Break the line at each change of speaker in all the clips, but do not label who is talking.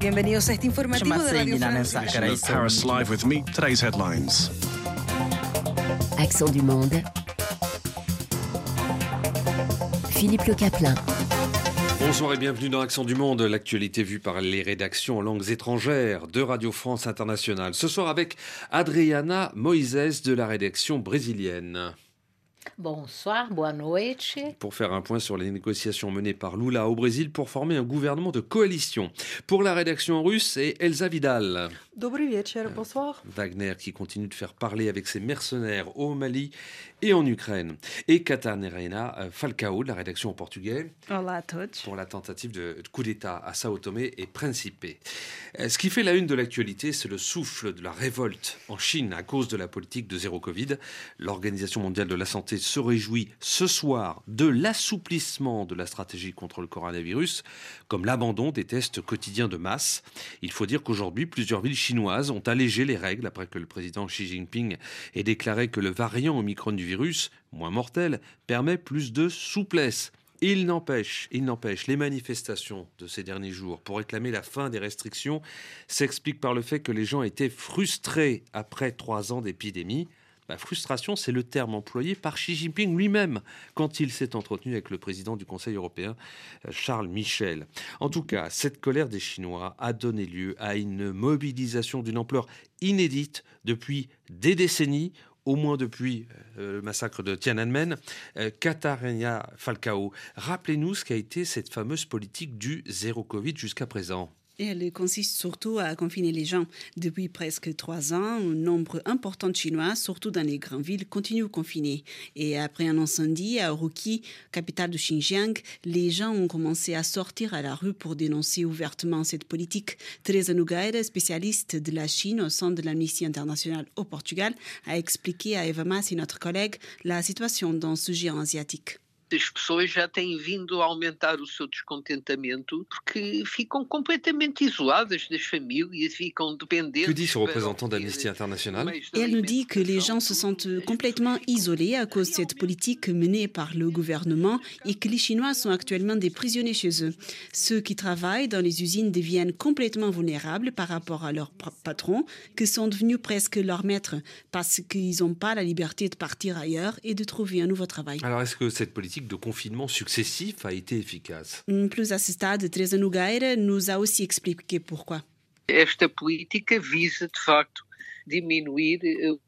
Bienvenidos a este informativo de Radio France.
Paris Live with me. Today's headlines.
Accent du monde. Philippe Le Caplin.
Bonsoir et bienvenue dans Accent du Monde, l'actualité vue par les rédactions en langues étrangères de Radio France Internationale. Ce soir avec Adriana Moises de la rédaction brésilienne.
Bonsoir, boa noite.
Pour faire un point sur les négociations menées par Lula au Brésil pour former un gouvernement de coalition. Pour la rédaction russe, c'est Elsa Vidal.
Dobry wieczór, bonsoir.
Wagner qui continue de faire parler avec ses mercenaires au Mali et en Ukraine. Et Catarina euh, Falcao de la rédaction en portugais.
Olá a todos.
Pour la tentative de coup d'État à Sao Tomé et Principe. Euh, Ce qui fait la une de l'actualité, c'est le souffle de la révolte en Chine à cause de la politique de zéro Covid. L'Organisation mondiale de la santé se réjouit ce soir de l'assouplissement de la stratégie contre le coronavirus, comme l'abandon des tests quotidiens de masse. Il faut dire qu'aujourd'hui, plusieurs villes chinoises ont allégé les règles après que le président Xi Jinping ait déclaré que le variant Omicron du virus, moins mortel, permet plus de souplesse. Il n'empêche, il n'empêche, les manifestations de ces derniers jours pour réclamer la fin des restrictions s'expliquent par le fait que les gens étaient frustrés après trois ans d'épidémie. La frustration, c'est le terme employé par Xi Jinping lui-même quand il s'est entretenu avec le président du Conseil européen, euh, Charles Michel. En tout cas, cette colère des Chinois a donné lieu à une mobilisation d'une ampleur inédite depuis des décennies au moins depuis euh, le massacre de Tiananmen. Euh, Katarina Falcao, rappelez-nous ce qu'a été cette fameuse politique du zéro Covid jusqu'à présent.
Et elle consiste surtout à confiner les gens. Depuis presque trois ans, un nombre important de Chinois, surtout dans les grandes villes, continuent confinés. Et après un incendie à Urumqi, capitale du Xinjiang, les gens ont commencé à sortir à la rue pour dénoncer ouvertement cette politique. Teresa Nogueira, spécialiste de la Chine au sein de l'Amnistie internationale au Portugal, a expliqué à Eva Massi, notre collègue, la situation dans ce géant asiatique.
As pessoas já têm vindo a aumentar o seu descontentamento porque ficam completamente isoladas das famílias, ficam dependentes.
Que dit ce représentant d'Amnesty International
elle nous dit que les gens se sentent complètement isolés à cause de cette politique menée par le gouvernement et que les Chinois sont actuellement des prisonniers chez eux. Ceux qui travaillent dans les usines deviennent complètement vulnérables par rapport à leurs patrons, qui sont devenus presque leurs maîtres parce qu'ils n'ont pas la liberté de partir ailleurs et de trouver un nouveau travail.
Alors, est-ce que cette politique de confinement successif a été efficace
Plus à ce stade, Teresa Nogueira nous a aussi expliqué pourquoi.
Esta política visa, de facto, diminuir o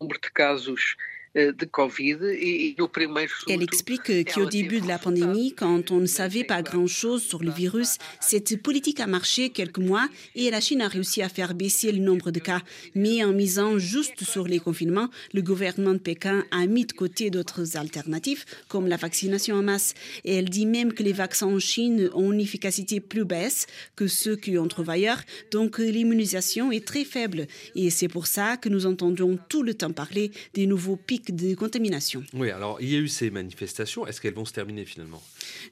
número de casos de Covid et, et au primeiro
Elle explique qu'au début de la pandémie, quand on ne savait pas grand-chose sur le virus, cette politique a marché quelques mois et la Chine a réussi à faire baisser le nombre de cas. Mais en misant juste sur les confinements, le gouvernement de Pékin a mis de côté d'autres alternatives, comme la vaccination en masse. Et elle dit même que les vaccins en Chine ont une efficacité plus basse que ceux qu'on trouve ailleurs, donc l'immunisation est très faible. Et c'est pour ça que nous entendons tout le temps parler des nouveaux pics de contamination.
Oui, alors il y a eu ces manifestations. Est-ce qu'elles vont se terminer finalement?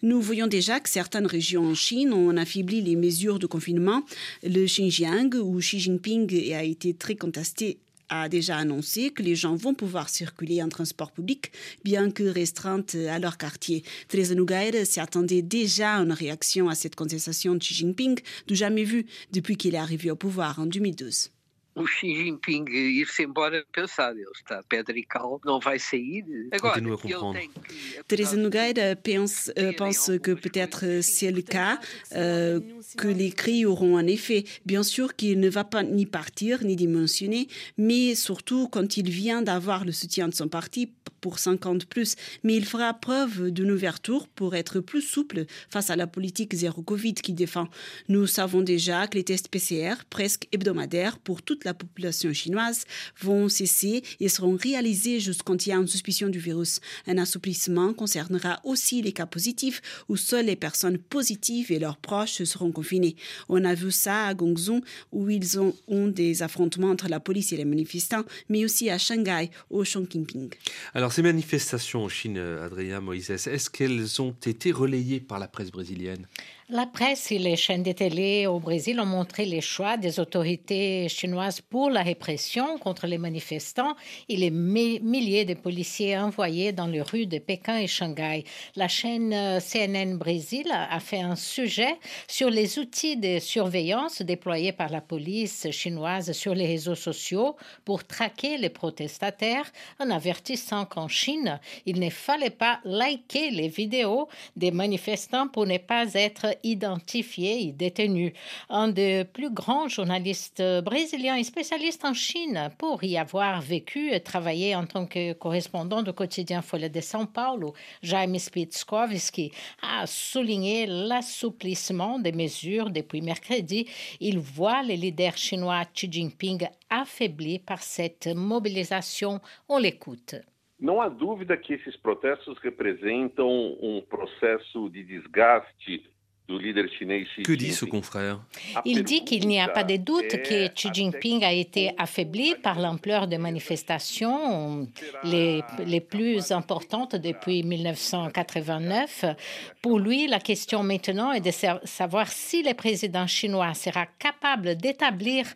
Nous voyons déjà que certaines régions en Chine ont affaibli les mesures de confinement. Le Xinjiang, où Xi Jinping a été très contesté, a déjà annoncé que les gens vont pouvoir circuler en transport public, bien que restreintes à leur quartier. Teresa Nogueira s'y attendait déjà à une réaction à cette contestation de Xi Jinping, du jamais vu depuis qu'il est arrivé au pouvoir en 2012.
O Xi Jinping ir-se embora pensado, ele está pedra e cal, não vai sair. Agora, que,
Teresa Nogueira pense, pense que peut-être c'est le cas, euh, que les cris auront un effet. Bien sûr qu'il ne va pas ni partir ni démissionner, mais surtout quand il vient d'avoir le soutien de son parti pour 50 plus. Mais il fera preuve d'une ouverture pour être plus souple face à la politique zéro Covid qu'il défend. Nous savons déjà que les tests PCR, presque hebdomadaires pour toute la population chinoise, vont cesser et seront réalisés jusqu'quand il y a une suspicion du virus. Un assouplissement concernera aussi les cas positifs où seules les personnes positives et leurs proches seront confinés. On a vu ça à Gongzhou où ils ont, ont des affrontements entre la police et les manifestants, mais aussi à Shanghai, au Chongqing.
Alors ces manifestations en Chine, euh, Adrien Moïse, est-ce qu'elles ont été relayées par la presse brésilienne?
La presse et les chaînes de télé au Brésil ont montré les choix des autorités chinoises pour la répression contre les manifestants et les milliers de policiers envoyés dans les rues de Pékin et Shanghai. La chaîne euh, CNN Brésil a fait un sujet sur les outils de surveillance déployés par la police chinoise sur les réseaux sociaux pour traquer les protestataires en avertissant qu'en Chine, il ne fallait pas liker les vidéos des manifestants pour ne pas être identifié et détenu. Un des plus grands journalistes brésiliens et spécialiste en Chine pour y avoir vécu et travaillé en tant que correspondant du quotidien Folha de São Paulo, Jaime Spitzkowski a souligné l'assouplissement des mesures depuis mercredi. Il voit le leader chinois Xi Jinping affaibli par cette mobilisation. On l'écoute.
Não há dúvida que esses protestos representam um processo de desgaste
Que dit ce confrère?
Il dit qu'il n'y a pas de doute que Xi Jinping a été affaibli par l'ampleur des manifestations. les, les plus importantes depuis 1989. Pour lui, la question maintenant est de savoir si le président chinois sera capable d'établir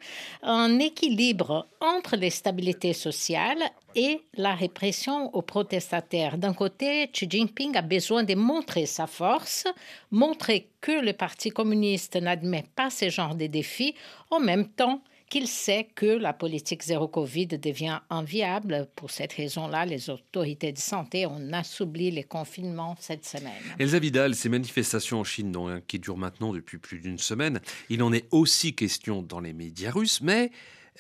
un équilibre entre les stabilités sociales et la répression aux protestataires. D'un côté, Xi Jinping a besoin de montrer sa force, montrer que le Parti communiste n'admet pas ce genre de défis, en même temps qu'il sait que la politique zéro Covid devient inviable. Pour cette raison-là, les autorités de santé ont assoupli les confinements cette semaine.
Elsa Vidal, ces manifestations en Chine hein, qui durent maintenant depuis plus d'une semaine, il en est aussi question dans les médias russes, mais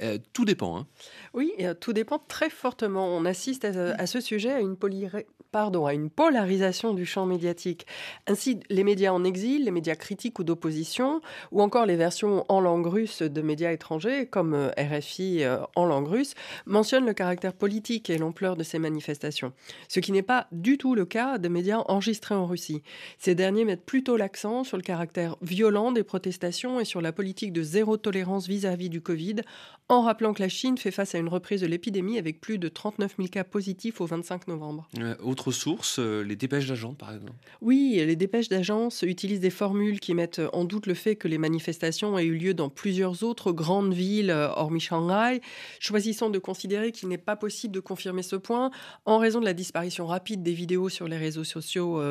euh, tout dépend. Hein.
Oui, euh, tout dépend très fortement. On assiste à, ce sujet à une, pardon, à une polarisation du champ médiatique. Ainsi, les médias en exil, les médias critiques ou d'opposition, ou encore les versions en langue russe de médias étrangers, comme euh, RFI en langue russe, mentionnent le caractère politique et l'ampleur de ces manifestations. Ce qui n'est pas du tout le cas des médias enregistrés en Russie. Ces derniers mettent plutôt l'accent sur le caractère violent des protestations et sur la politique de zéro tolérance vis-à-vis -vis du Covid, en rappelant que la Chine fait face à une reprise de l'épidémie avec plus de 39 000 cas positifs au 25 novembre.
Euh, autre source, euh, les dépêches d'agents, par exemple
Oui, les dépêches d'agence utilisent des formules qui mettent en doute le fait que les manifestations aient eu lieu dans plusieurs autres grandes villes, euh, hormis Shanghai, choisissant de considérer qu'il n'est pas possible de confirmer ce point en raison de la disparition rapide des vidéos sur les réseaux sociaux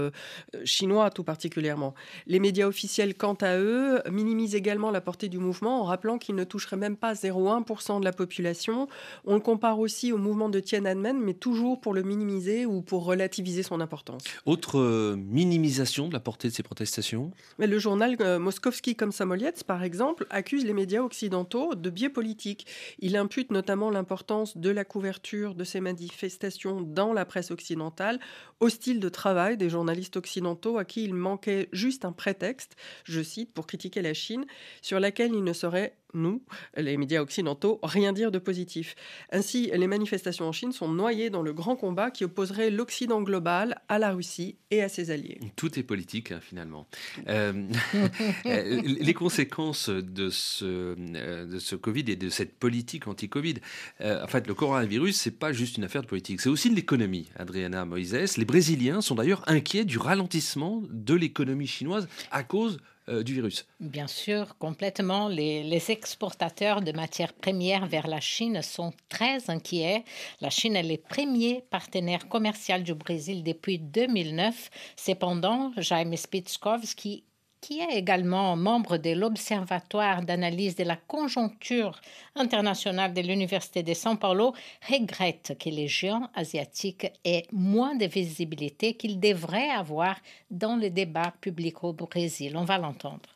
chinois tout particulièrement. Les médias officiels, quant à eux, minimisent également la portée du mouvement en rappelant qu'il ne toucherait même pas 0,1% de la population. On le compare aussi au mouvement de Tiananmen, mais toujours pour le minimiser ou pour relativiser son importance.
Autre euh, minimisation de la portée de ces protestations?
Mais Le journal euh, Moskovski comme Samolietz, par exemple, accuse les médias occidentaux de biais politiques. Il impute notamment l'importance de la couverture de ces manifestations dans la presse occidentale au style de travail des journalistes occidentaux à qui il manquait juste un prétexte, je cite, pour critiquer la Chine, sur laquelle il ne serait nous, les médias occidentaux, rien dire de positif. Ainsi, les manifestations en Chine sont noyées dans le grand combat qui opposerait l'Occident global à la Russie et à ses alliés.
Tout est politique, hein, finalement. Euh, euh, les conséquences de ce, euh, de ce Covid et de cette politique anti-Covid, en fait, le coronavirus, c'est pas juste une affaire de politique, c'est aussi de l'économie, Adriana Moises. Les Brésiliens sont d'ailleurs inquiets du ralentissement de l'économie chinoise à cause euh, du virus.
Bien sûr, complètement. Les, les, exportateurs de matières premières vers la Chine sont très inquiets. La Chine est le premier partenaire commercial du Brésil depuis 2009. Cependant, Jaime Spitzkowski qui est également membre de l'Observatoire d'analyse de la conjoncture internationale de l'Université de São Paulo, regrette que les géants asiatiques aient moins de visibilité qu'ils devraient avoir dans le débat public au Brésil. On va l'entendre.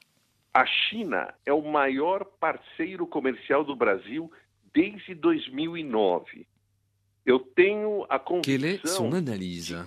A China est o maior parceiro comercial do Brasil desde 2009.
Quelle est son analyse?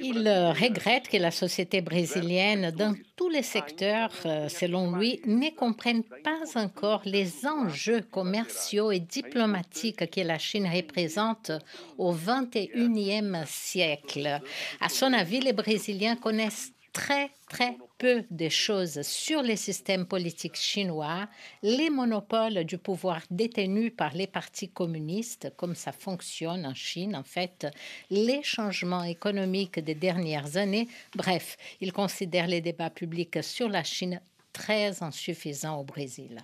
Il euh, regrette que la société brésilienne, dans tous les secteurs, euh, selon lui, ne comprenne pas encore les enjeux commerciaux et diplomatiques que la Chine représente au XXIe siècle. À son avis, les Brésiliens connaissent très, très peu de choses sur les systèmes politiques chinois, les monopoles du pouvoir détenus par les partis communistes, comme ça fonctionne en Chine, en fait, les changements économiques des dernières années. Bref, il considère les débats publics sur la Chine très insuffisants au Brésil.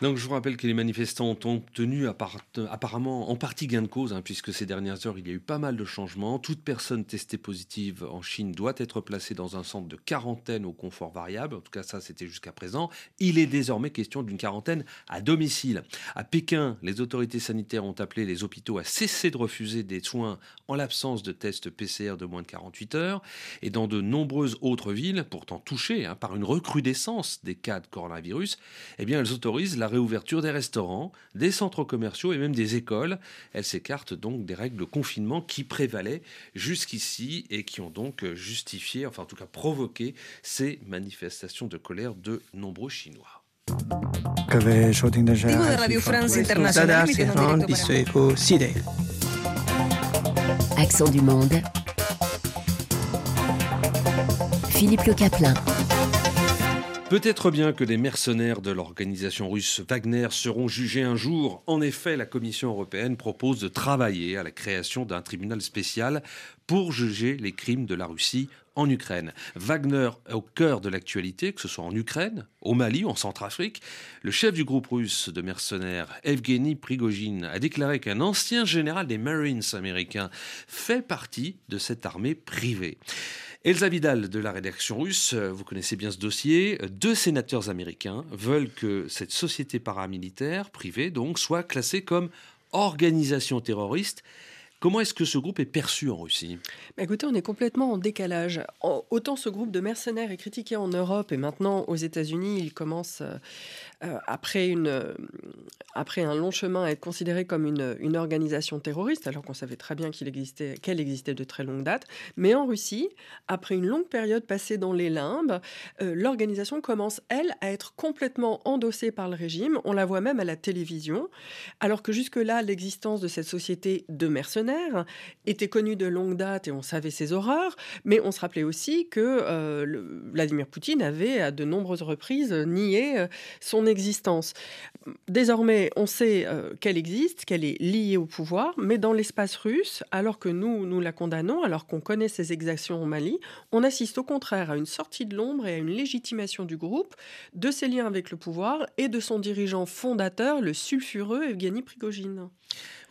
Donc je vous rappelle que les manifestants ont obtenu apparemment en partie gain de cause, hein, puisque ces dernières heures, il y a eu pas mal de changements. Toute personne testée positive en Chine doit être placée dans un centre de quarantaine au confort variable. En tout cas, ça, c'était jusqu'à présent. Il est désormais question d'une quarantaine à domicile. À Pékin, les autorités sanitaires ont appelé les hôpitaux à cesser de refuser des soins en l'absence de tests PCR de moins de 48 heures. Et dans de nombreuses autres villes, pourtant touchées hein, par une recrudescence des cas de coronavirus, eh bien, elles autorisent la réouverture des restaurants, des centres commerciaux et même des écoles. Elle s'écarte donc des règles de confinement qui prévalaient jusqu'ici et qui ont donc justifié, enfin en tout cas provoqué, ces manifestations de colère de nombreux Chinois.
Accent du monde. Philippe Le Caplin.
Peut-être bien que les mercenaires de l'organisation russe Wagner seront jugés un jour. En effet, la Commission européenne propose de travailler à la création d'un tribunal spécial pour juger les crimes de la Russie en Ukraine. Wagner est au cœur de l'actualité, que ce soit en Ukraine, au Mali ou en Centrafrique. Le chef du groupe russe de mercenaires, Evgeny Prigogine, a déclaré qu'un ancien général des Marines américains fait partie de cette armée privée. Elsa Vidal de la rédaction russe, euh, vous connaissez bien ce dossier. Deux sénateurs américains veulent que cette société paramilitaire privée donc soit classée comme organisation terroriste Comment est-ce que ce groupe est perçu en Russie?
Bah, Écoutez, on est complètement en décalage. autant ce groupe de mercenaires est critiqué en Europe et maintenant aux États-Unis, il commence euh, euh, après, une, euh, après un long chemin à être considéré comme une, une organisation terroriste, alors qu'on savait très bien qu'il existait, qu'elle existait de très longue date. Mais en Russie, après une longue période passée dans les limbes, l'organisation commence, elle, à être complètement endossée par le régime. On la voit même à la télévision, alors que jusque-là, l'existence de cette société de mercenaires était connu de longue date et on savait ses horreurs, mais on se rappelait aussi que euh, Vladimir Poutine avait à de nombreuses reprises nié euh, son existence. Désormais, on sait euh, qu'elle existe, qu'elle est liée au pouvoir, mais dans l'espace russe, alors que nous, nous la condamnons, alors qu'on connaît ses exactions au Mali, on assiste au contraire à une sortie de l'ombre et à une légitimation du groupe, de ses liens avec le pouvoir et de son dirigeant fondateur, le sulfureux Evgeny Prigogine.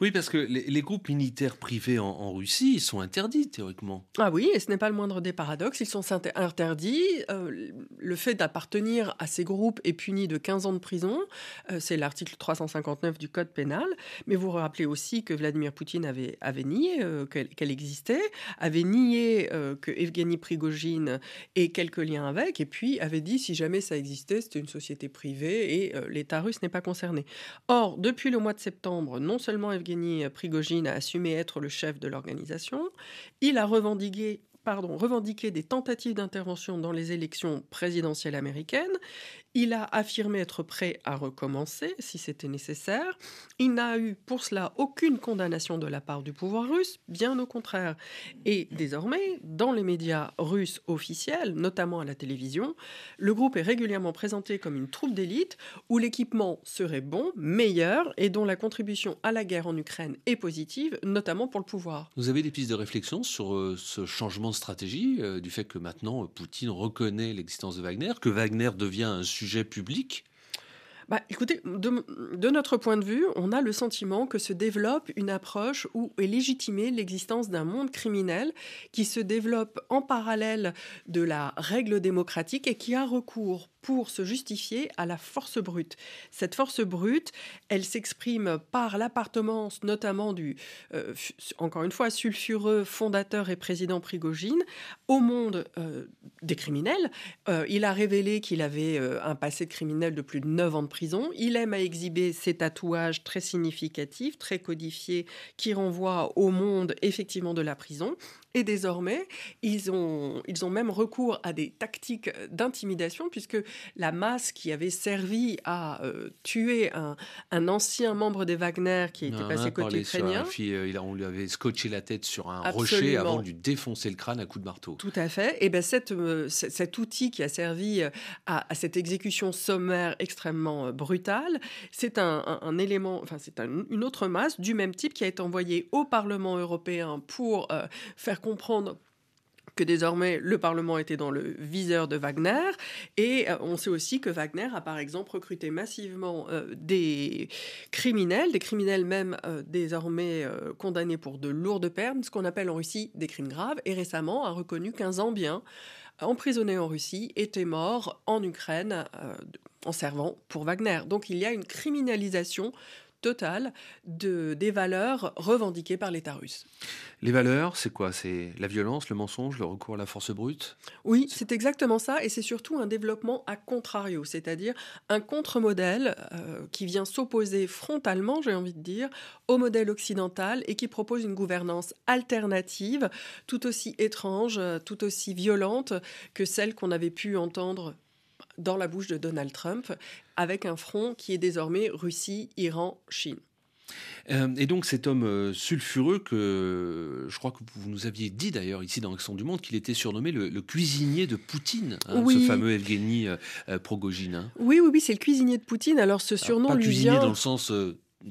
Oui, parce que les, groupes militaires privés en, Russie, sont interdits théoriquement.
Ah oui, et ce n'est pas le moindre des paradoxes. Ils sont interdits. Euh, le fait d'appartenir à ces groupes est puni de 15 ans de prison. Euh, c'est l'article 359 du Code pénal. Mais vous vous rappelez aussi que Vladimir Poutine avait, avait nié euh, qu'elle existait, avait nié que Evgeny Prigogine ait quelques liens avec, et puis avait dit si jamais ça existait, c'était une société privée et l'État russe n'est pas concerné. Or, depuis le mois de septembre, non seulement Evgeny Evgeny Prigogine a assumé être le chef de l'organisation. Il a revendiqué pardon, revendiqué des tentatives d'intervention dans les élections présidentielles américaines il a affirmé être prêt à recommencer si c'était nécessaire. Il n'a eu pour cela aucune condamnation de la part du pouvoir russe, bien au contraire. Et désormais, dans les médias russes officiels, notamment à la télévision, le groupe est régulièrement présenté comme une troupe d'élite où l'équipement serait bon, meilleur et dont la contribution à la guerre en Ukraine est positive, notamment pour le pouvoir.
Vous avez des pistes de réflexion sur euh, ce changement de stratégie, euh, du fait que maintenant Poutine reconnaît l'existence de Wagner, que Wagner devient un sujet public.
Bah, écoutez, de, notre point de vue, on a le sentiment que se développe une approche où est légitimée l'existence d'un monde criminel qui se développe en parallèle de la règle démocratique et qui a recours pour se justifier à la force brute. Cette force brute, elle s'exprime par l'appartenance notamment du, euh, encore une fois, sulfureux fondateur et président Prigogine au monde euh, des criminels. Euh, il a révélé qu'il avait un passé de criminel de plus de 9 ans de prison. Il aime à exhiber ses tatouages très significatifs, très codifiés, qui renvoient au monde effectivement de la prison. Et désormais, ils ont, ils ont même recours à des tactiques d'intimidation, puisque la masse qui avait servi à euh, tuer un, un, ancien membre des Wagner qui était passé côté ukrainien.
Euh, on lui avait scotché la tête sur un rocher avant de lui défoncer le crâne à coups de marteau.
Tout à fait. Et ben cette, euh, cet outil qui a servi à, à cette exécution sommaire extrêmement brutale, c'est un, un, élément, enfin c'est une autre masse du même type qui a été envoyée au Parlement européen pour faire comprendre que désormais le Parlement était dans le viseur de Wagner. Et euh, on sait aussi que Wagner a par exemple recruté massivement euh, des criminels, des criminels même euh, désormais condamnés pour de lourdes peines, ce qu'on appelle en Russie des crimes graves, et récemment a reconnu qu'un Zambien emprisonné en Russie était mort en Ukraine en servant pour Wagner. Donc il y a une criminalisation totale de, des valeurs revendiquées par l'État russe.
Les valeurs, c'est quoi? C'est la violence, le mensonge, le recours à la force brute?
Oui, c'est exactement ça, et c'est surtout un développement à contrario, c'est-à-dire un contre-modèle euh, qui vient s'opposer frontalement, j'ai envie de dire, au modèle occidental et qui propose une gouvernance alternative, tout aussi étrange, tout aussi violente que celle qu'on avait pu entendre dans la bouche de Donald Trump, avec un front qui est désormais Russie, Iran, Chine.
Euh, et donc cet homme euh, sulfureux que je crois que vous nous aviez dit d'ailleurs ici dans Action du Monde qu'il était surnommé le, cuisinier de Poutine, hein, ce fameux Evgeny euh, Progogine. Hein.
Oui, oui, oui, c'est le cuisinier de Poutine. Alors ce surnom
pas
lui
cuisinier
vient...
dans le sens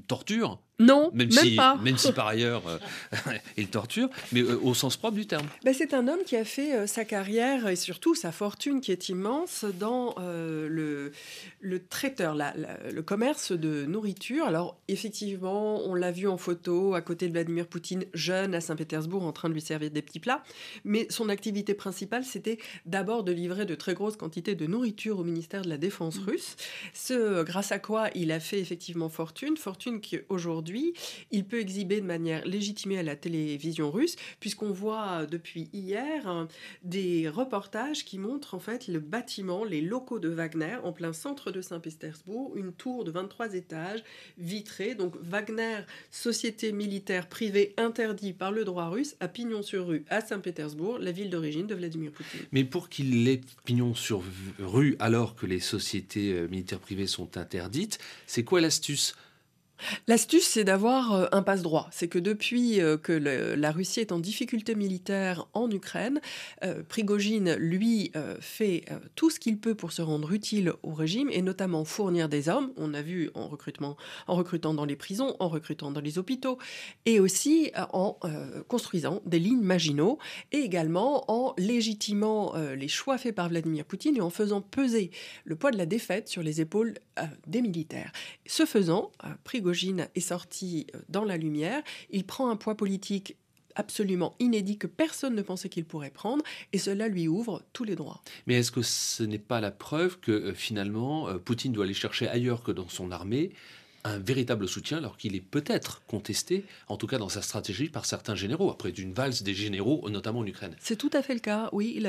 torture,
non,
même,
si,
pas. Même si par ailleurs euh, il torture, mais euh, au sens propre du terme.
Ben, c'est un homme qui a fait euh, sa carrière et surtout sa fortune qui est immense dans le, le traiteur, le commerce de nourriture. Alors effectivement, on l'a vu en photo à côté de Vladimir Poutine, jeune à Saint-Pétersbourg, en train de lui servir des petits plats. Mais son activité principale, c'était d'abord de livrer de très grosses quantités de nourriture au ministère de la Défense mmh. russe. Ce, grâce à quoi il a fait effectivement fortune, fortune qui aujourd'hui il peut exhiber de manière légitimée à la télévision russe, puisqu'on voit depuis hier hein, des reportages qui montrent en fait le bâtiment, les locaux de Wagner en plein centre de Saint-Pétersbourg, une tour de 23 étages vitrée. Donc Wagner, société militaire privée interdite par le droit russe, à pignon sur rue à Saint-Pétersbourg, la ville d'origine de Vladimir Poutine.
Mais pour qu'il ait pignon sur rue alors que les sociétés euh, militaires privées sont interdites, c'est quoi l'astuce?
L'astuce, c'est d'avoir euh, un passe-droit. C'est que depuis euh, que la Russie est en difficulté militaire en Ukraine, euh, Prigogine, lui, fait tout ce qu'il peut pour se rendre utile au régime et notamment fournir des hommes. On a vu en, recrutement, en recrutant dans les prisons, en recrutant dans les hôpitaux et aussi en construisant des lignes Maginot et également en légitimant les choix faits par Vladimir Poutine et en faisant peser le poids de la défaite sur les épaules des militaires. Ce faisant, Prigogine est sorti euh, dans la lumière. Il prend un poids politique absolument inédit que personne ne pensait qu'il pourrait prendre, et cela lui ouvre tous les droits.
Mais est-ce que ce n'est pas la preuve que euh, finalement euh, Poutine doit aller chercher ailleurs que dans son armée un véritable soutien alors qu'il est peut-être contesté, en tout cas dans sa stratégie, par certains généraux, après d'une valse des généraux, notamment en Ukraine.
C'est tout à fait le cas, oui.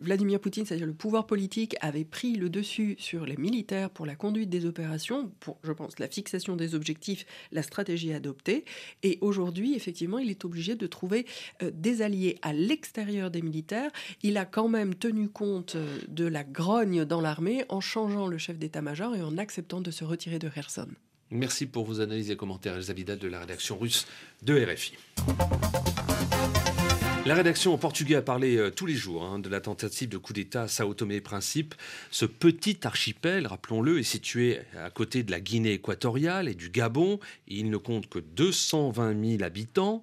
Vladimir Poutine, c'est-à-dire le pouvoir politique, avait pris le dessus sur les militaires pour la conduite des opérations, pour, je pense, la fixation des objectifs, la stratégie adoptée. Et aujourd'hui, effectivement, il est obligé de trouver euh, des alliés à l'extérieur des militaires. Il a quand même tenu compte euh, de la grogne dans l'armée en changeant le chef d'état-major et en acceptant de se retirer de Kherson.
Merci pour vos analyses et commentaires, Elsa Vidal de la rédaction russe de RFI. La rédaction en portugais a parlé euh, tous les jours hein, de la tentative de coup d'État à Sao Tomé et Principe. Ce petit archipel, rappelons-le, est situé à côté de la Guinée équatoriale et du Gabon. Il ne compte que 220 000 habitants.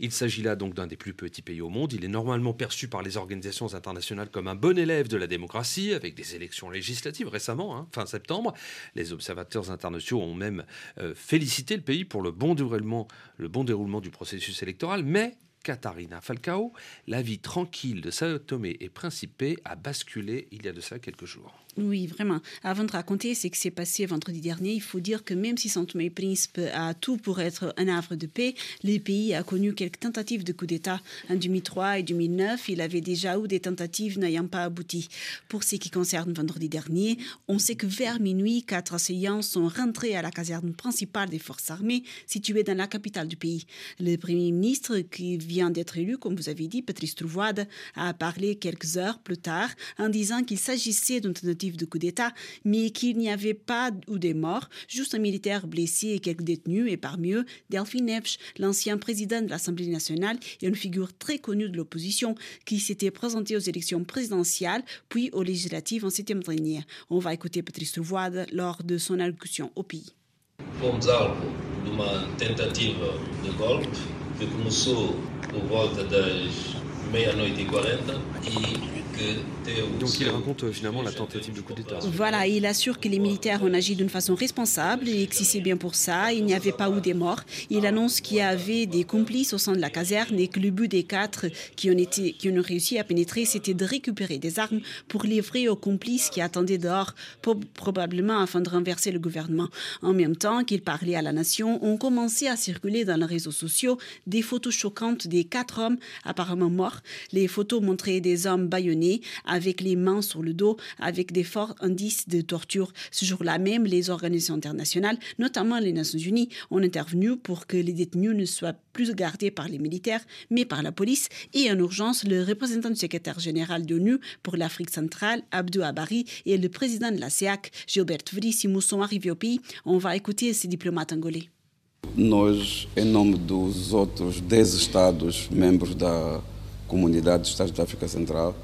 Il s'agit là donc d'un des plus petits pays au monde. Il est normalement perçu par les organisations internationales comme un bon élève de la démocratie, avec des élections législatives récemment, hein, fin septembre. Les observateurs internationaux ont même euh, félicité le pays pour le bon déroulement, le bon déroulement du processus électoral, mais Katharina Falcao, la vie tranquille de Sao Tomé et Principe a basculé il y a de ça quelques jours.
Oui, vraiment. Avant de raconter ce qui s'est passé vendredi dernier, il faut dire que même si Saint Tomé Príncipe a tout pour être un havre de paix, le pays a connu quelques tentatives de coup d'État. En 2003 et 2009, il avait déjà eu des tentatives n'ayant pas abouti. Pour ce qui concerne vendredi dernier, on sait que vers minuit, quatre assaillants sont rentrés à la caserne principale des forces armées située dans la capitale du pays. Le Premier ministre, qui vient vient d'être élu, comme vous avez dit, Patrice Trovoide a parlé quelques heures plus tard en disant qu'il s'agissait d'une tentative de coup d'État, mais qu'il n'y avait pas ou des morts, juste un militaire blessé et quelques détenus, et parmi eux, Delphine Epsch, l'ancien président de l'Assemblée nationale et une figure très connue de l'opposition qui s'était présentée aux élections présidentielles puis aux législatives en septembre dernier. On va écouter Patrice Trovoide lors de son allocution au pays.
Fomos alvo de uma tentativa de golpe que começou por volta das meia-noite e 40 e
donc il raconte euh, finalement la tentative de coup d'État.
Voilà, il assure que les militaires ont agi d'une façon responsable et que si c'est bien pour ça, il n'y avait pas eu des morts. Il annonce qu'il y avait des complices au sein de la caserne et que le but des quatre qui ont, été, qui ont réussi à pénétrer, c'était de récupérer des armes pour livrer aux complices qui attendaient dehors, probablement afin de renverser le gouvernement. En même temps qu'il parlait à la nation, ont commencé à circuler dans les réseaux sociaux des photos choquantes des quatre hommes apparemment morts. Les photos montraient des hommes avec les mains sur le dos, avec des forts indices de torture. Ce jour-là même, les organisations internationales, notamment les Nations Unies, ont intervenu pour que les détenus ne soient plus gardés par les militaires, mais par la police. Et en urgence, le représentant du secrétaire général de l'ONU pour l'Afrique centrale, Abdou Abari, et le président de la CEAC, Gilbert Veríssimo, sont arrivés au pays. On va écouter ces diplomates angolais.
Nós, em nome dos outros 10 Estados membros da Comunidade dos Estados da África Central,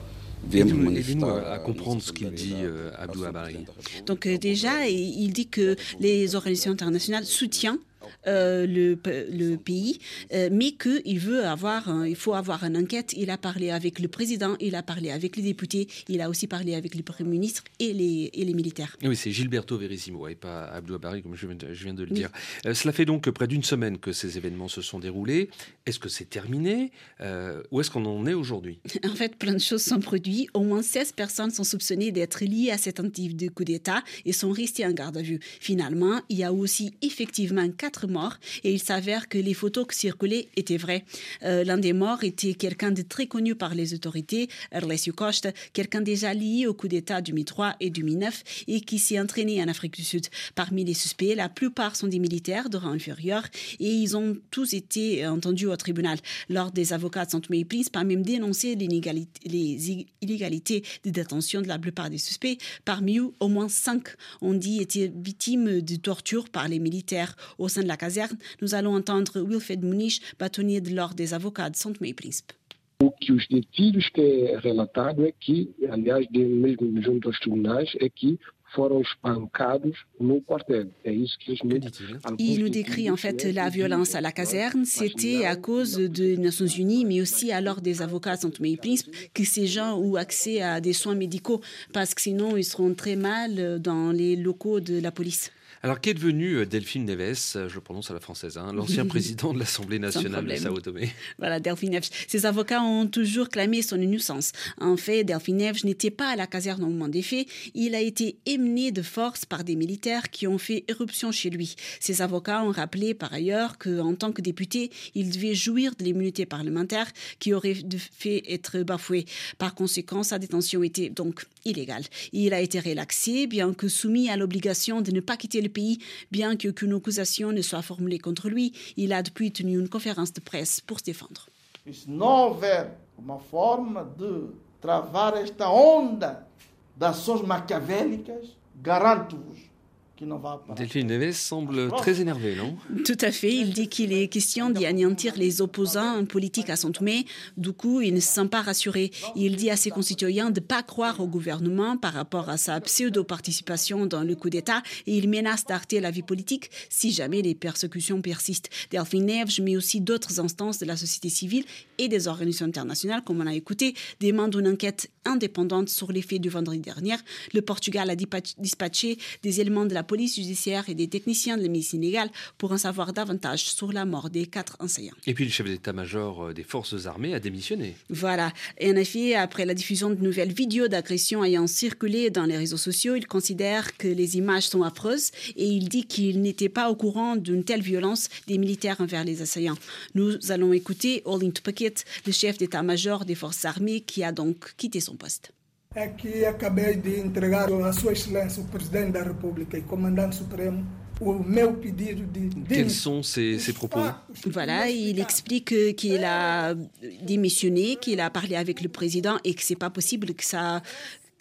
Aidez-nous à, comprendre ce qu'il dit, euh, Abdou Abari.
Donc euh, déjà, il dit que les organisations internationales soutiennent euh, le, le, pays, euh, mais qu'il veut avoir, il faut avoir une enquête. Il a parlé avec le président, il a parlé avec les députés, il a aussi parlé avec le premier ministre et les, et les militaires.
Oui, c'est Gilberto Verissimo et pas Abdou Abari, comme je viens de, le dire. Euh, cela fait donc près d'une semaine que ces événements se sont déroulés. Est-ce que c'est terminé Où est-ce qu'on en est aujourd'hui?
En fait, plein de choses sont produites. Au moins 16 personnes sont soupçonnées d'être liées à cette tentative de coup d'État et sont restées en garde à vue. Finalement, il y a aussi effectivement quatre morts et il s'avère que les photos qui circulaient étaient vraies. Euh, l'un des morts était quelqu'un de très connu par les autorités, Erlesio Costa, quelqu'un déjà lié au coup d'État du Mi-3 et du Mi-9 et qui s'est entraîné en Afrique du Sud. Parmi les suspects, la plupart sont des militaires de rang inférieur et ils ont tous été entendus au tribunal. Lors des avocats de Saint-Thomas et Príncipe a même dénoncé les illégalités de détention de la plupart des suspects. Parmi eux, au moins cinq ont dit étaient victimes de torture par les militaires au sein de la caserne, nous allons entendre Wilfred Muniz, bâtonnier de l'Ordre des avocats de Tomé e Príncipe.
O que os detidos têm relatado é que, aliás, mesmo junto aos tribunais, é que
Il nous décrit en fait la violence à la caserne. C'était à cause des Nations Unies, mais aussi alors des avocats de Tomé que ces gens ont accès à des soins médicaux, parce que sinon ils seront très mal dans les locaux de la police.
Alors, qu'est devenu euh, Delphine Neves, euh, je le prononce à la française, hein, l'ancien président de l'Assemblée nationale de Sao Tomé
Voilà, Delphine Neves. Ses avocats ont toujours clamé son innocence. En fait, Delphine Neves n'était pas à la caserne au moment des faits. Il a été émené de force par des militaires qui ont fait éruption chez lui. Ses avocats ont rappelé par ailleurs qu'en tant que député, il devait jouir de l'immunité parlementaire qui aurait fait être bafouée. Par conséquent, sa détention était donc illégale. Il a été relaxé, bien que soumis à l'obligation de ne pas quitter le pays, bien qu'aucune accusation ne soit formulée contre lui. Il a depuis tenu une conférence de presse pour se défendre.
Uma forma de travar esta onda de ações maquiavélicas, garanto-vos
Delphine Neves semble très énervé, non?
Tout à fait. Il dit qu'il est question d'y anéantir les opposants politiques à son Tomé. Du coup, il ne se sent pas rassuré. Il dit à ses concitoyens de ne pas croire au gouvernement par rapport à sa pseudo-participation dans le coup d'État et il menace d'arrêter la vie politique si jamais les persécutions persistent. Delphine Neves, mais aussi d'autres instances de la société civile et des organisations internationales, comme on a écouté, demandent une enquête indépendante sur les faits du vendredi dernier. Le Portugal a dispatché des éléments de la police judiciaire et des techniciens de la médecine légale pour en savoir davantage sur la mort des quatre enseignants.
Et puis le chef d'état-major euh, des forces armées a démissionné.
Voilà. Et en effet, après la diffusion de nouvelles vidéos d'agression ayant circulé dans les réseaux sociaux, il considère que les images sont affreuses et il dit qu'il n'était pas au courant d'une telle violence des militaires envers les assaillants. Nous allons écouter Olin Tupaket, le chef d'état-major des forces armées qui a donc quitté son poste.
É que acabei de entregar a Sua Excelência, o Presidente da República e Comandante Supremo,
Quels sont ces, ces propos?
Voilà, il explique qu'il a démissionné, qu'il a parlé avec le président et que c'est pas possible que ça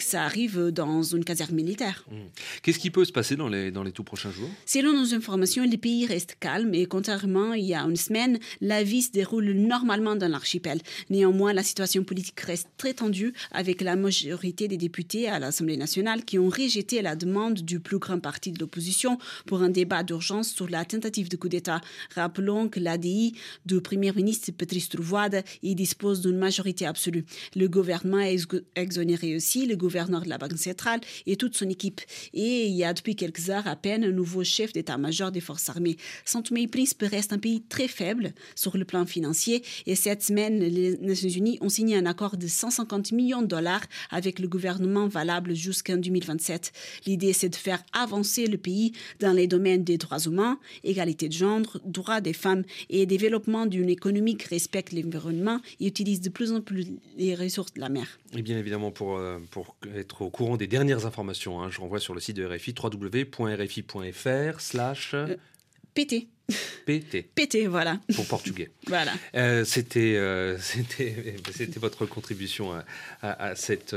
ça arrive dans une caserne militaire.
Mmh. Qu'est-ce qui peut se passer dans les, dans les tout prochains jours?
Selon nos informations, le pays reste calme et contrairement il y a une semaine, la vie se déroule normalement dans l'archipel. Néanmoins, la situation politique reste très tendue avec la majorité des députés à l'Assemblée nationale qui ont rejeté la demande du plus grand parti de l'opposition pour un débat d'urgence sur la tentative de coup d'État. Rappelons que l'ADI du Premier ministre Patrice Trovoade y dispose d'une majorité absolue. Le gouvernement a exonéré aussi le gouvernement gouverneur de la Banque centrale et toute son équipe. Et il y a depuis quelques heures à peine un nouveau chef d'état-major des forces armées. Saint-Thomé Príncipe reste un pays très faible sur le plan financier et cette semaine, les Nations Unies ont signé un accord de 150 millions de dollars avec le gouvernement valable jusqu'en 2027. L'idée, c'est de faire avancer le pays dans les domaines des droits humains, égalité de genre, droits des femmes et développement d'une économie qui respecte l'environnement et utilise de plus en plus les ressources de la mer.
Et bien évidemment, pour, euh, pour être au courant des dernières informations, hein, je renvoie sur le site de RFI, www.rfi.fr slash... Euh,
PT.
PT.
PT, voilà.
Pour portugais.
voilà.
Euh, c'était, c'était, c'était votre contribution à, cette,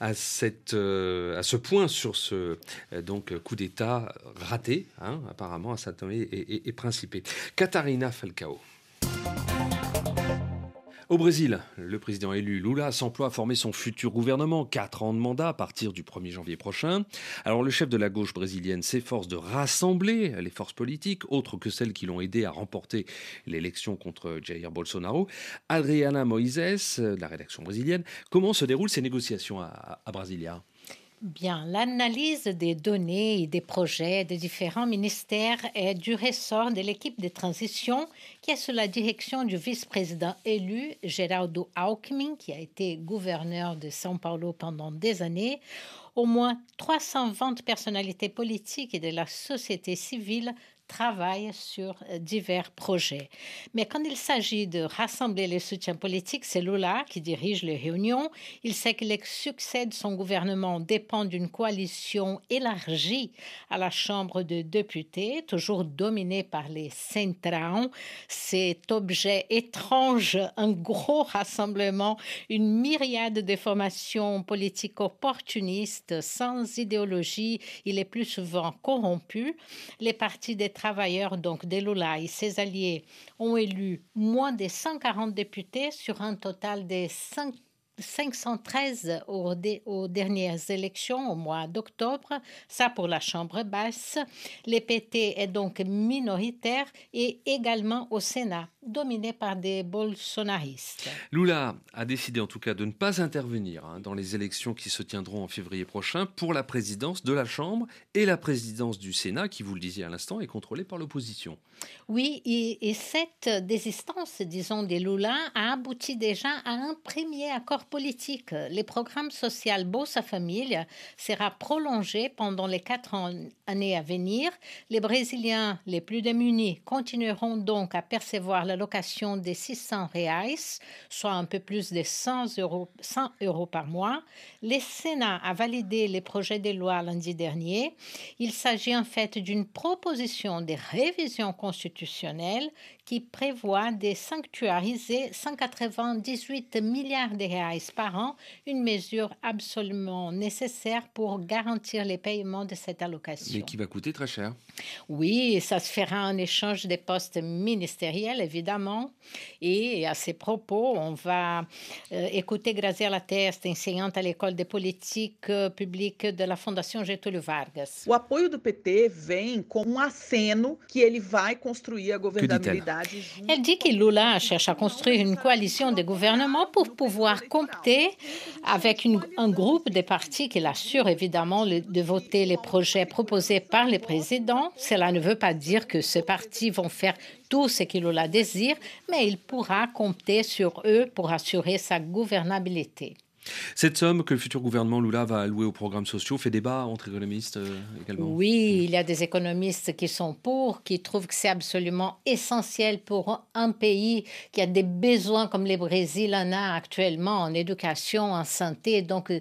à, cette, à ce point sur ce donc, coup d'État raté, hein, apparemment, à Saint-Thomé et, et, et Principé. Katharina Falcao. Au Brésil, le président élu Lula s'emploie à former son futur gouvernement, quatre ans de mandat à partir du 1er janvier prochain. Alors le chef de la gauche brésilienne s'efforce de rassembler les forces politiques, autres que celles qui l'ont aidé à remporter l'élection contre Jair Bolsonaro. Adriana Moises, de la rédaction brésilienne, comment se déroulent ces négociations à, à Brasilia?
Bien, l'analyse des données et des projets des différents ministères est du ressort de l'équipe de transition qui est sous la direction du vice-président élu Geraldo Alckmin, qui a été gouverneur de São Paulo pendant des années. Au moins 320 personnalités politiques et de la société civile travaille sur euh, divers projets. Mais quand il s'agit de rassembler les soutiens politiques, c'est Lula qui dirige les réunions. Il sait que le succès de son gouvernement dépend d'une coalition élargie à la Chambre de députés, toujours dominée par les Centrão. Cet objet étrange, un gros rassemblement, une myriade de formations politiques opportunistes, sans idéologie, il est plus souvent corrompu. Les partis des travailleurs, donc des Lula et ses alliés, ont élu moins de 140 députés sur un total de 5 513 aux, aux, dernières élections au mois d'octobre, ça pour la Chambre basse. Le PT est donc minoritaire et également au Sénat, dominé par des bolsonaristes.
Lula a décidé en tout cas de ne pas intervenir hein, dans les élections qui se tiendront en février prochain pour la présidence de la Chambre et la présidence du Sénat, qui, vous le disiez à l'instant, est contrôlée par l'opposition.
Oui, et, et, cette désistance, disons, des Lula a abouti déjà à un premier accord politique. Les programmes social Bossa Família sera prolongé pendant les quatre années à venir. Les Brésiliens les plus démunis continueront donc à percevoir l'allocation des 600 reais, soit un peu plus de 100 euros, 100 euros par mois. Le Sénat a validé les projets de loi lundi dernier. Il s'agit en fait d'une proposition de révision constitutionnelle qui prévoit de sanctuariser 198 milliards de reais par an, une mesure absolument nécessaire pour garantir les paiements de cette allocation.
Mais qui va coûter très cher.
Oui, ça se fera en échange des postes ministériels, évidemment. Et à ces propos, on va euh, écouter Graziella Testa, enseignante à l'école de politique euh, publique de la Fondation Getúlio Vargas.
O apoio do PT vem com um aceno que ele vai construir a governabilidade
Elle dit que Lula cherche à construire une coalition de gouvernement pour pouvoir avec un groupe de partis qu'il assure évidemment de voter les projets proposés par le président. Cela ne veut pas dire que ces partis vont faire tout ce que Lula désire, mais il pourra compter sur eux pour assurer sa gouvernabilité.
Cette somme que le futur gouvernement Lula va allouer aux programmes sociaux fait débat entre économistes euh, également.
Oui, il y a des économistes qui sont pour, qui trouvent que c'est absolument essentiel pour un pays qui a des besoins comme le Brésil en a actuellement en éducation, en santé. Donc,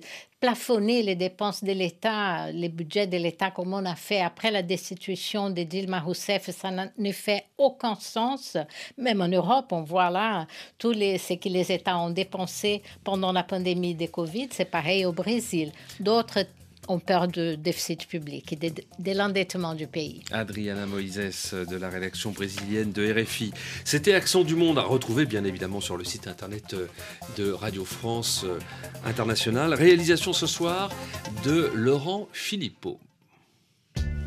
plafonner les dépenses de l'État, les budgets de l'État comme on a fait après la destitution de Dilma Rousseff, ça ne fait aucun sens. Même en Europe, on voit là tous les, ce que les États ont dépensé pendant la pandémie de Covid. C'est pareil au Brésil. D'autres ont peur de déficit public et de, l'endettement du pays.
Adriana Moises de la rédaction brésilienne de RFI. C'était Accent du Monde à retrouver bien évidemment sur le site internet de Radio France euh, Internationale. Réalisation ce soir de Laurent Philippot.